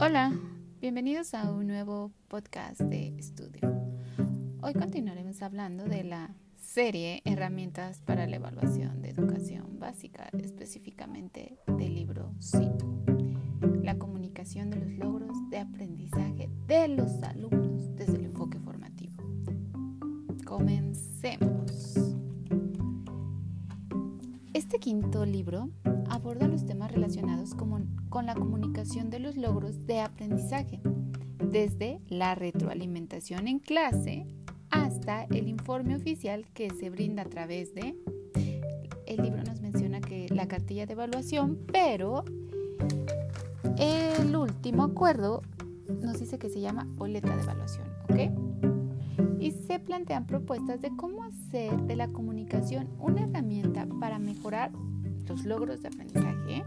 Hola, bienvenidos a un nuevo podcast de estudio. Hoy continuaremos hablando de la serie Herramientas para la Evaluación de Educación Básica, específicamente del libro CIP, la comunicación de los logros de aprendizaje de los alumnos desde el enfoque formativo. Comencemos. Este quinto libro aborda los temas relacionados con la comunicación de los logros de aprendizaje, desde la retroalimentación en clase hasta el informe oficial que se brinda a través de... El libro nos menciona que la cartilla de evaluación, pero el último acuerdo nos dice que se llama boleta de evaluación, ¿ok? Y se plantean propuestas de cómo hacer de la comunicación una herramienta para mejorar los logros de aprendizaje.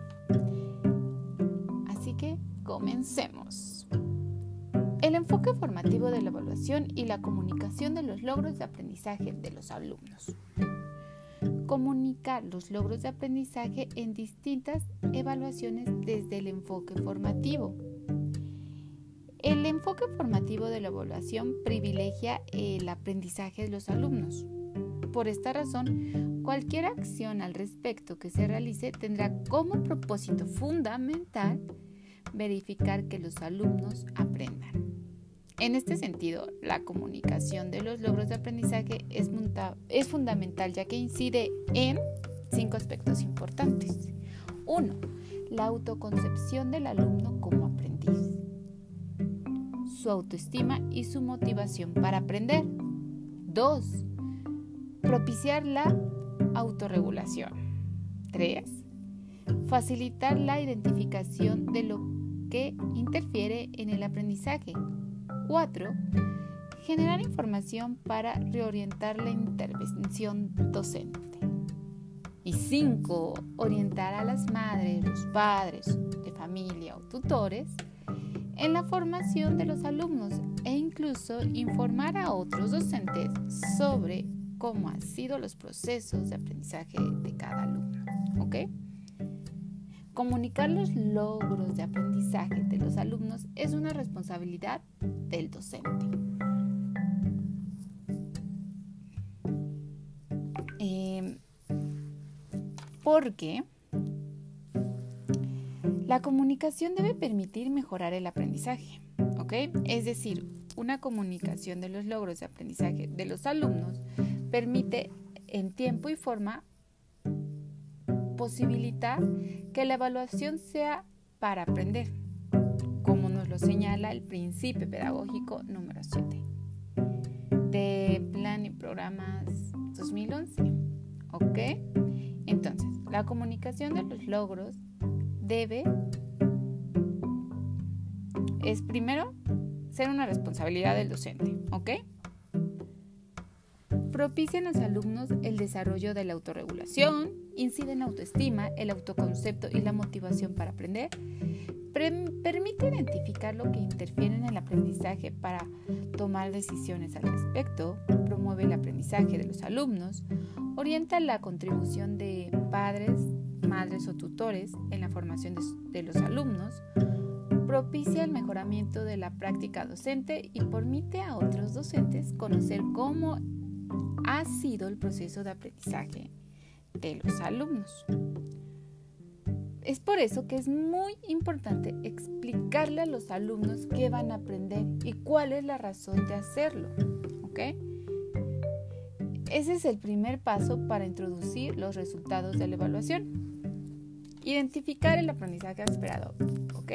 Así que comencemos. El enfoque formativo de la evaluación y la comunicación de los logros de aprendizaje de los alumnos. Comunicar los logros de aprendizaje en distintas evaluaciones desde el enfoque formativo. El enfoque formativo de la evaluación privilegia el aprendizaje de los alumnos. Por esta razón, cualquier acción al respecto que se realice tendrá como propósito fundamental verificar que los alumnos aprendan. En este sentido, la comunicación de los logros de aprendizaje es, fundamental ya que incide en cinco aspectos importantes. Uno, La autoconcepción del alumno como aprendiz. Su autoestima y su motivación para aprender. Dos, Propiciar la autorregulación. 3. Facilitar la identificación de lo que interfiere en el aprendizaje. 4. Generar información para reorientar la intervención docente. Y 5. Orientar a las madres, los padres de familia o tutores en la formación de los alumnos e incluso informar a otros docentes sobre cómo han sido los procesos de aprendizaje de cada alumno. ¿Ok? Comunicar los logros de aprendizaje de los alumnos es una responsabilidad del docente. Eh, porque la comunicación debe permitir mejorar el aprendizaje, ¿ok? Es decir, una comunicación de los logros de aprendizaje de los alumnos permite en tiempo y forma posibilitar que la evaluación sea para aprender, como nos lo señala el principio pedagógico número 7 de Plan y Programas 2011. ¿Ok? Entonces, la comunicación de los logros debe, es primero, ser una responsabilidad del docente. ¿Ok? Propician a los alumnos el desarrollo de la autorregulación, incide en autoestima, el autoconcepto y la motivación para aprender, permite identificar lo que interfiere en el aprendizaje para tomar decisiones al respecto, promueve el aprendizaje de los alumnos, orienta la contribución de padres, madres o tutores en la formación de los alumnos, propicia el mejoramiento de la práctica docente y permite a otros docentes conocer cómo ha sido el proceso de aprendizaje de los alumnos. Es por eso que es muy importante explicarle a los alumnos qué van a aprender y cuál es la razón de hacerlo. ¿Ok? Ese es el primer paso para introducir los resultados de la evaluación. Identificar el aprendizaje esperado. ¿Ok?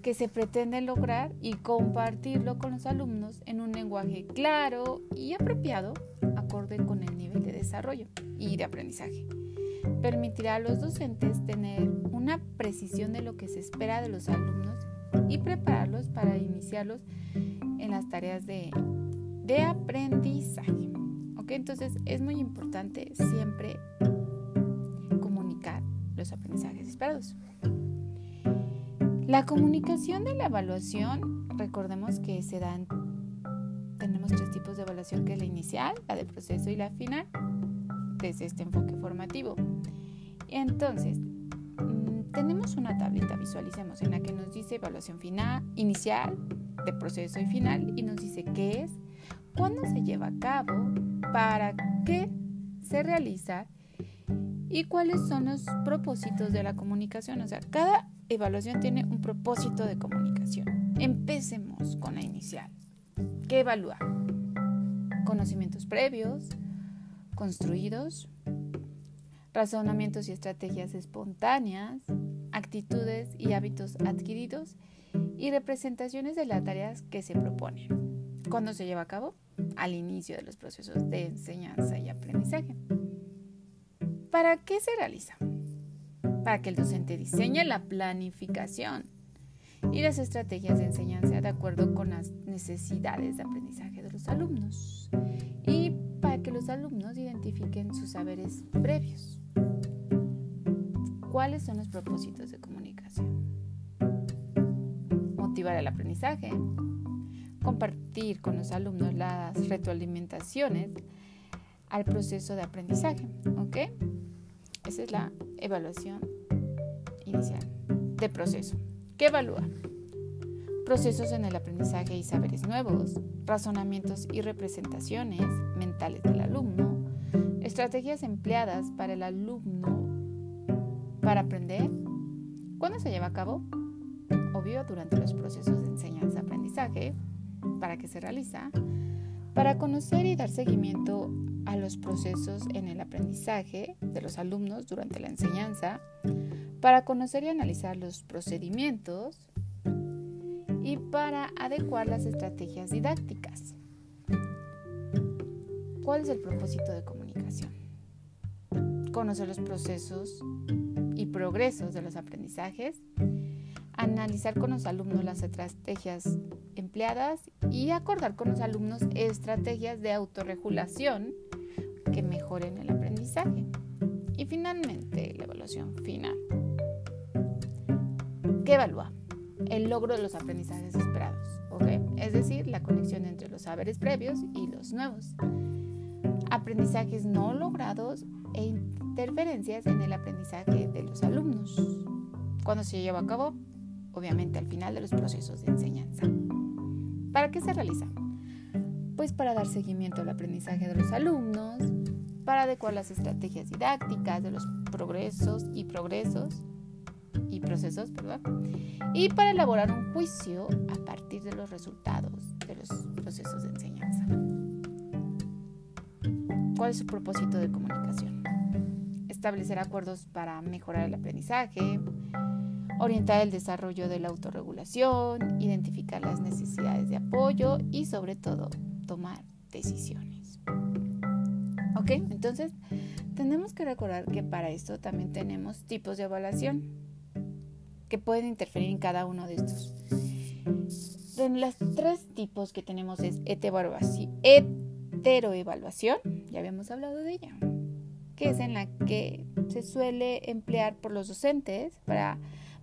Que se pretende lograr y compartirlo con los alumnos en un lenguaje claro y apropiado, acorde con el nivel de desarrollo y de aprendizaje. Permitirá a los docentes tener una precisión de lo que se espera de los alumnos y prepararlos para iniciarlos en las tareas de, de aprendizaje. ¿Ok? Entonces es muy importante siempre comunicar los aprendizajes esperados. La comunicación de la evaluación, recordemos que se dan, tenemos tres tipos de evaluación, que la inicial, la de proceso y la final, desde este enfoque formativo. Entonces, mm, tenemos una tablita, visualicemos, en la que nos dice evaluación final, inicial, de proceso y final, y nos dice qué es, cuándo se lleva a cabo, para qué se realiza y cuáles son los propósitos de la comunicación. O sea, cada evaluación tiene un propósito de comunicación. Empecemos con la inicial. ¿Qué evalúa? Conocimientos previos, construidos, razonamientos y estrategias espontáneas, actitudes y hábitos adquiridos y representaciones de las tareas que se proponen. ¿Cuándo se lleva a cabo? Al inicio de los procesos de enseñanza y aprendizaje. ¿Para qué se realiza? Para que el docente diseñe la planificación y las estrategias de enseñanza de acuerdo con las necesidades de aprendizaje de los alumnos y para que los alumnos identifiquen sus saberes previos. ¿Cuáles son los propósitos de comunicación? Motivar el aprendizaje, compartir con los alumnos las retroalimentaciones al proceso de aprendizaje. ¿Ok? Esa es la evaluación inicial de proceso. ¿Qué evalúa? Procesos en el aprendizaje y saberes nuevos, razonamientos y representaciones mentales del alumno, estrategias empleadas para el alumno para aprender. ¿Cuándo se lleva a cabo? Obvio, durante los procesos de enseñanza-aprendizaje. ¿Para qué se realiza? Para conocer y dar seguimiento a los procesos en el aprendizaje de los alumnos durante la enseñanza, para conocer y analizar los procedimientos y para adecuar las estrategias didácticas. ¿Cuál es el propósito de comunicación? Conocer los procesos y progresos de los aprendizajes, analizar con los alumnos las estrategias empleadas y acordar con los alumnos estrategias de autorregulación que mejoren el aprendizaje. Y finalmente, la evaluación final. ¿Qué evalúa? El logro de los aprendizajes esperados, ¿ok? Es decir, la conexión entre los saberes previos y los nuevos. Aprendizajes no logrados e interferencias en el aprendizaje de los alumnos. Cuando se lleva a cabo? Obviamente al final de los procesos de enseñanza. ¿Para qué se realiza? Pues para dar seguimiento al aprendizaje de los alumnos, para adecuar las estrategias didácticas de los progresos y progresos y procesos, ¿verdad? Y para elaborar un juicio a partir de los resultados de los procesos de enseñanza. ¿Cuál es su propósito de comunicación? Establecer acuerdos para mejorar el aprendizaje, orientar el desarrollo de la autorregulación, identificar las necesidades de apoyo y sobre todo tomar decisiones. ¿Ok? Entonces, tenemos que recordar que para esto también tenemos tipos de evaluación que pueden interferir en cada uno de estos. De los tres tipos que tenemos es heteroevaluación, ya habíamos hablado de ella, que es en la que se suele emplear por los docentes para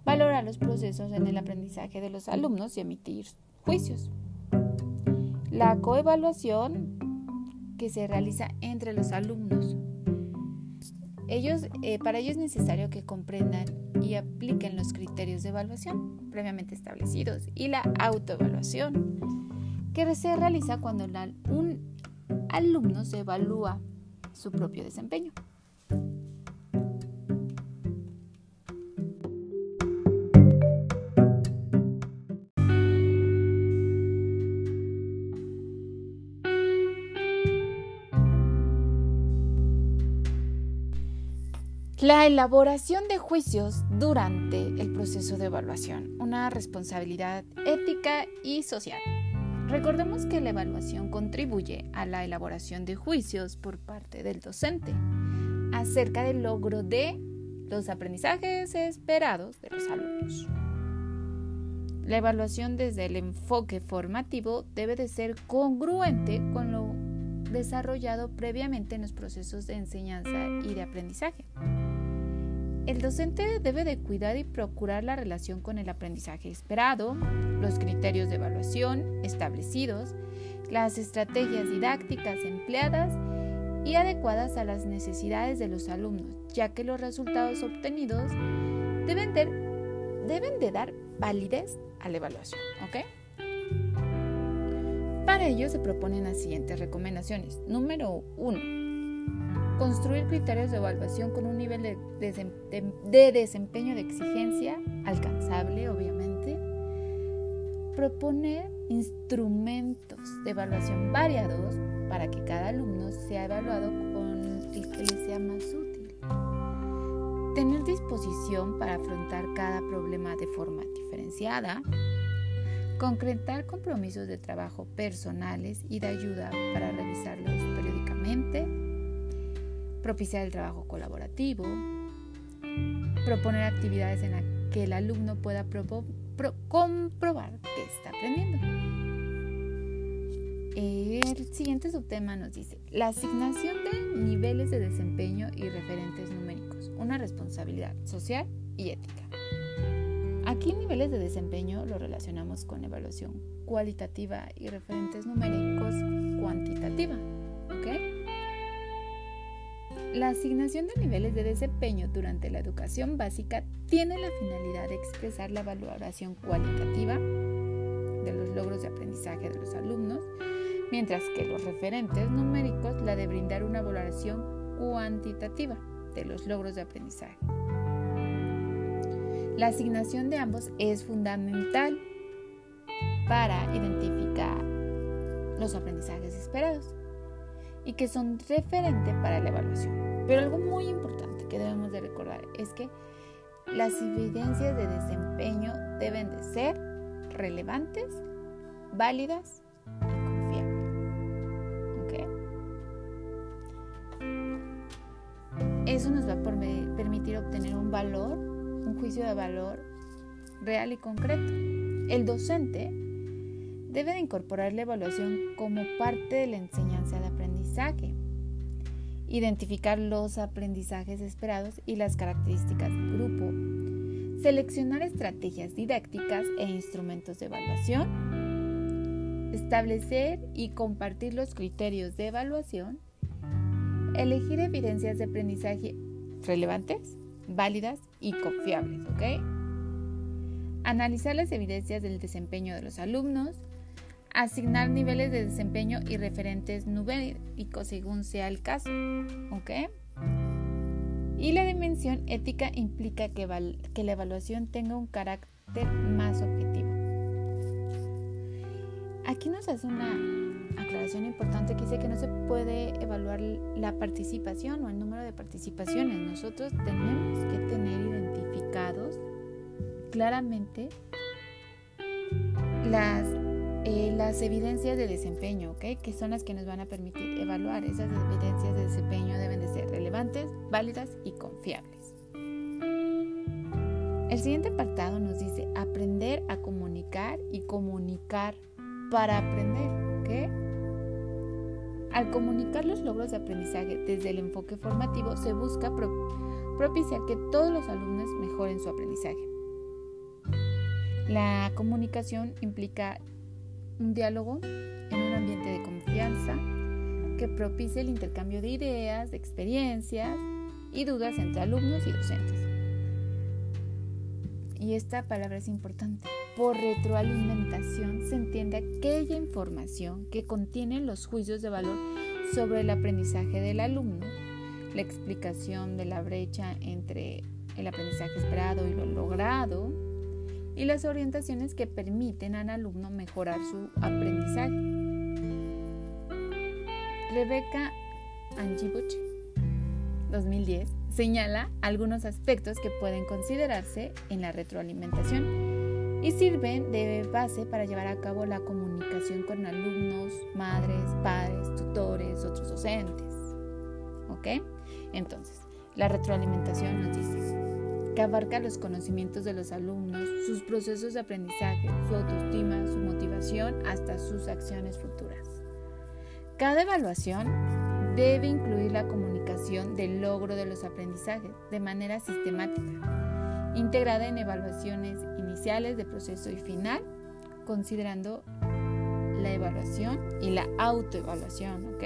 valorar los procesos en el aprendizaje de los alumnos y emitir juicios. La coevaluación que se realiza entre los alumnos. Ellos, eh, para ello es necesario que comprendan y apliquen los criterios de evaluación previamente establecidos y la autoevaluación que se realiza cuando un alumno se evalúa su propio desempeño. La elaboración de juicios durante el proceso de evaluación, una responsabilidad ética y social. Recordemos que la evaluación contribuye a la elaboración de juicios por parte del docente acerca del logro de los aprendizajes esperados de los alumnos. La evaluación desde el enfoque formativo debe de ser congruente con lo desarrollado previamente en los procesos de enseñanza y de aprendizaje. El docente debe de cuidar y procurar la relación con el aprendizaje esperado, los criterios de evaluación establecidos, las estrategias didácticas empleadas y adecuadas a las necesidades de los alumnos, ya que los resultados obtenidos deben de, dar validez a la evaluación, ¿ok? Para ello se proponen las siguientes recomendaciones. Número uno, construir criterios de evaluación con un nivel de, de, desempeño de exigencia alcanzable, obviamente. Proponer instrumentos de evaluación variados para que cada alumno sea evaluado con el que le sea más útil. Tener disposición para afrontar cada problema de forma diferenciada. Concretar compromisos de trabajo personales y de ayuda para revisarlos periódicamente. Propiciar el trabajo colaborativo. Proponer actividades en las que el alumno pueda comprobar que está aprendiendo. El siguiente subtema nos dice, la asignación de niveles de desempeño y referentes numéricos, una responsabilidad social y ética. Aquí niveles de desempeño lo relacionamos con evaluación cualitativa y referentes numéricos cuantitativa. La asignación de niveles de desempeño durante la educación básica tiene la finalidad de expresar la valoración cualitativa de los logros de aprendizaje de los alumnos mientras que los referentes numéricos la de brindar una valoración cuantitativa de los logros de aprendizaje. La asignación de ambos es fundamental para identificar los aprendizajes esperados y que son referente para la evaluación. Pero algo muy importante que debemos de recordar es que las evidencias de desempeño deben de ser relevantes, válidas Eso nos va a permitir obtener un valor, un juicio de valor real y concreto. El docente debe de incorporar la evaluación como parte de la enseñanza de aprendizaje, identificar los aprendizajes esperados y las características del grupo, seleccionar estrategias didácticas e instrumentos de evaluación, establecer y compartir los criterios de evaluación. Elegir evidencias de aprendizaje relevantes, válidas y confiables. Analizar las evidencias del desempeño de los alumnos, asignar niveles de desempeño y referentes numéricos según sea el caso, ¿ok? Y la dimensión ética implica que, que la evaluación tenga un carácter más objetivo. Aquí nos hace una aclaración importante que dice que no se puede evaluar la participación o el número de participaciones. Nosotros tenemos que tener identificados claramente las, eh, las evidencias de desempeño, ¿okay? que son las que nos van a permitir evaluar. Esas evidencias de desempeño deben de ser relevantes, válidas y confiables. El siguiente apartado nos dice aprender a comunicar y comunicar para aprender. ¿ok? Al comunicar los logros de aprendizaje desde el enfoque formativo, se busca propiciar que todos los alumnos mejoren su aprendizaje. La comunicación implica un diálogo en un ambiente de confianza que propicie el intercambio de ideas, de experiencias y dudas entre alumnos y docentes. Y esta palabra es importante por retroalimentación se entiende aquella información que contiene los juicios de valor sobre el aprendizaje del alumno, la explicación de la brecha entre el aprendizaje esperado y lo logrado, y las orientaciones que permiten al alumno mejorar su aprendizaje. Rebeca Angibuch, 2010, señala algunos aspectos que pueden considerarse en la retroalimentación y sirven de base para llevar a cabo la comunicación con alumnos, madres, padres, tutores, otros docentes. ¿Ok? Entonces, la retroalimentación nos dice que abarca los conocimientos de los alumnos, sus procesos de aprendizaje, su autoestima, su motivación, hasta sus acciones futuras. Cada evaluación debe incluir la comunicación del logro de los aprendizajes de manera sistemática, integrada en evaluaciones de proceso y final, considerando la evaluación y la autoevaluación, ¿ok?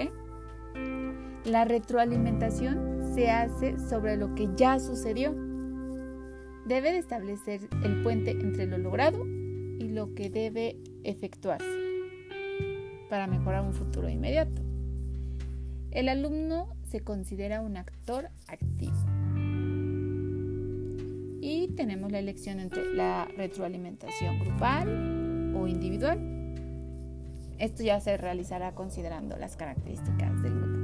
La retroalimentación se hace sobre lo que ya sucedió, debe de establecer el puente entre lo logrado y lo que debe efectuarse para mejorar un futuro inmediato. El alumno se considera un actor activo. Y tenemos la elección entre la retroalimentación grupal o individual. Esto ya se realizará considerando las características del grupo.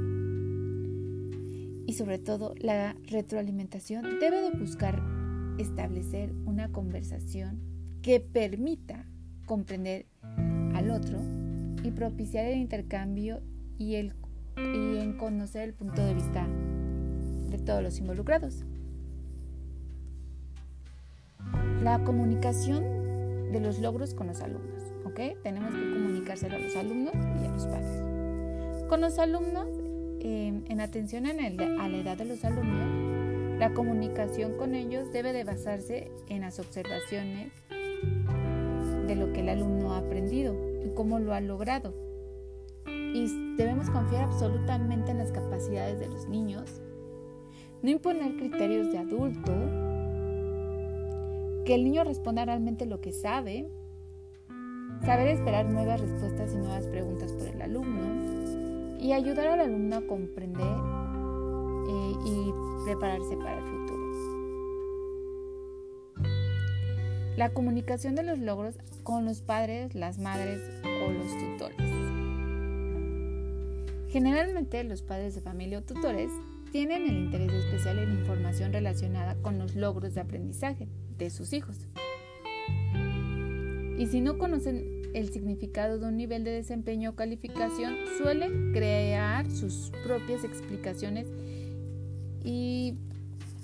Y sobre todo, la retroalimentación debe de buscar establecer una conversación que permita comprender al otro y propiciar el intercambio y, el, y en conocer el punto de vista de todos los involucrados. La comunicación de los logros con los alumnos, ¿ok? Tenemos que comunicárselo a los alumnos y a los padres. Con los alumnos, em, en atención a la edad de los alumnos, la comunicación con ellos debe de basarse en las observaciones de lo que el alumno ha aprendido y cómo lo ha logrado. Y debemos confiar absolutamente en las capacidades de los niños, no imponer criterios de adulto, que el niño responda realmente lo que sabe, saber esperar nuevas respuestas y nuevas preguntas por el alumno. Y ayudar al alumno a comprender eh, y prepararse para el futuro. La comunicación de los logros con los padres, las madres o los tutores. Generalmente los padres de familia o tutores tienen el interés especial en información relacionada con los logros de aprendizaje de sus hijos. Y si no conocen el significado de un nivel de desempeño o calificación, suelen crear sus propias explicaciones y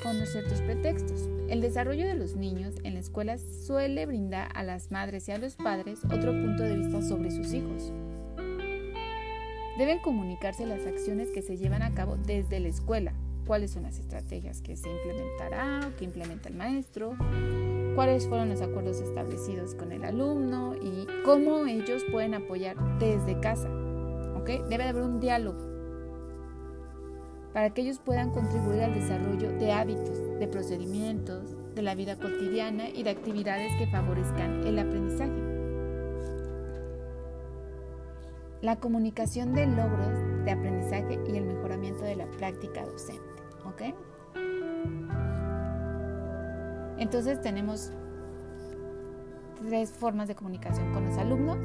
con ciertos pretextos. El desarrollo de los niños en la escuela suele brindar a las madres y a los padres otro punto de vista sobre sus hijos. Deben comunicarse las acciones que se llevan a cabo desde la escuela, cuáles son las estrategias que se implementará o que implementa el maestro, cuáles fueron los acuerdos establecidos con el alumno y cómo ellos pueden apoyar desde casa. Debe de haber un diálogo para que ellos puedan contribuir al desarrollo de hábitos, de procedimientos, de la vida cotidiana y de actividades que favorezcan el aprendizaje. La comunicación de logros de aprendizaje y el mejoramiento de la práctica docente. Entonces tenemos tres formas de comunicación con los alumnos,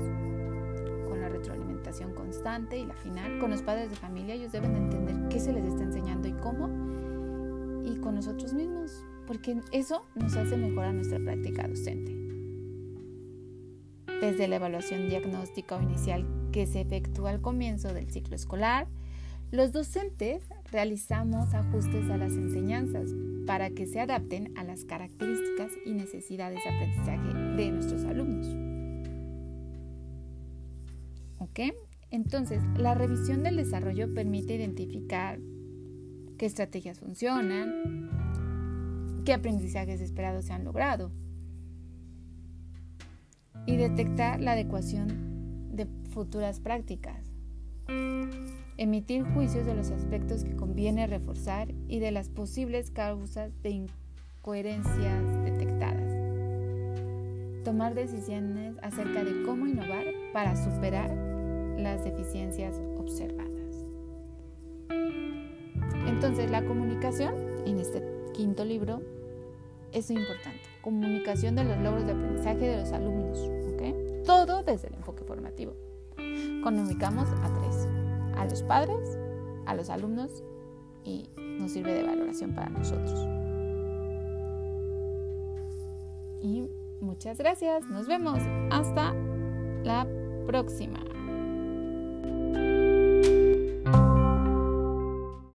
constante y la final con los padres de familia, ellos deben entender qué se les está enseñando y cómo, y con nosotros mismos, porque eso nos hace mejorar nuestra práctica docente. Desde la evaluación diagnóstica o inicial que se efectúa al comienzo del ciclo escolar, los docentes realizamos ajustes a las enseñanzas para que se adapten a las características y necesidades de aprendizaje de nuestros alumnos. ¿Ok? Entonces, la revisión del desarrollo permite identificar qué estrategias funcionan, qué aprendizajes esperados se han logrado y detectar la adecuación de futuras prácticas. Emitir juicios de los aspectos que conviene reforzar y de las posibles causas de incoherencias detectadas. Tomar decisiones acerca de cómo innovar para superar las deficiencias observadas. Entonces, la comunicación en este quinto libro es importante. Comunicación de los logros de aprendizaje de los alumnos. Todo desde el enfoque formativo. Comunicamos a tres. A los padres, a los alumnos y nos sirve de valoración para nosotros. Y muchas gracias. Nos vemos. Hasta la próxima.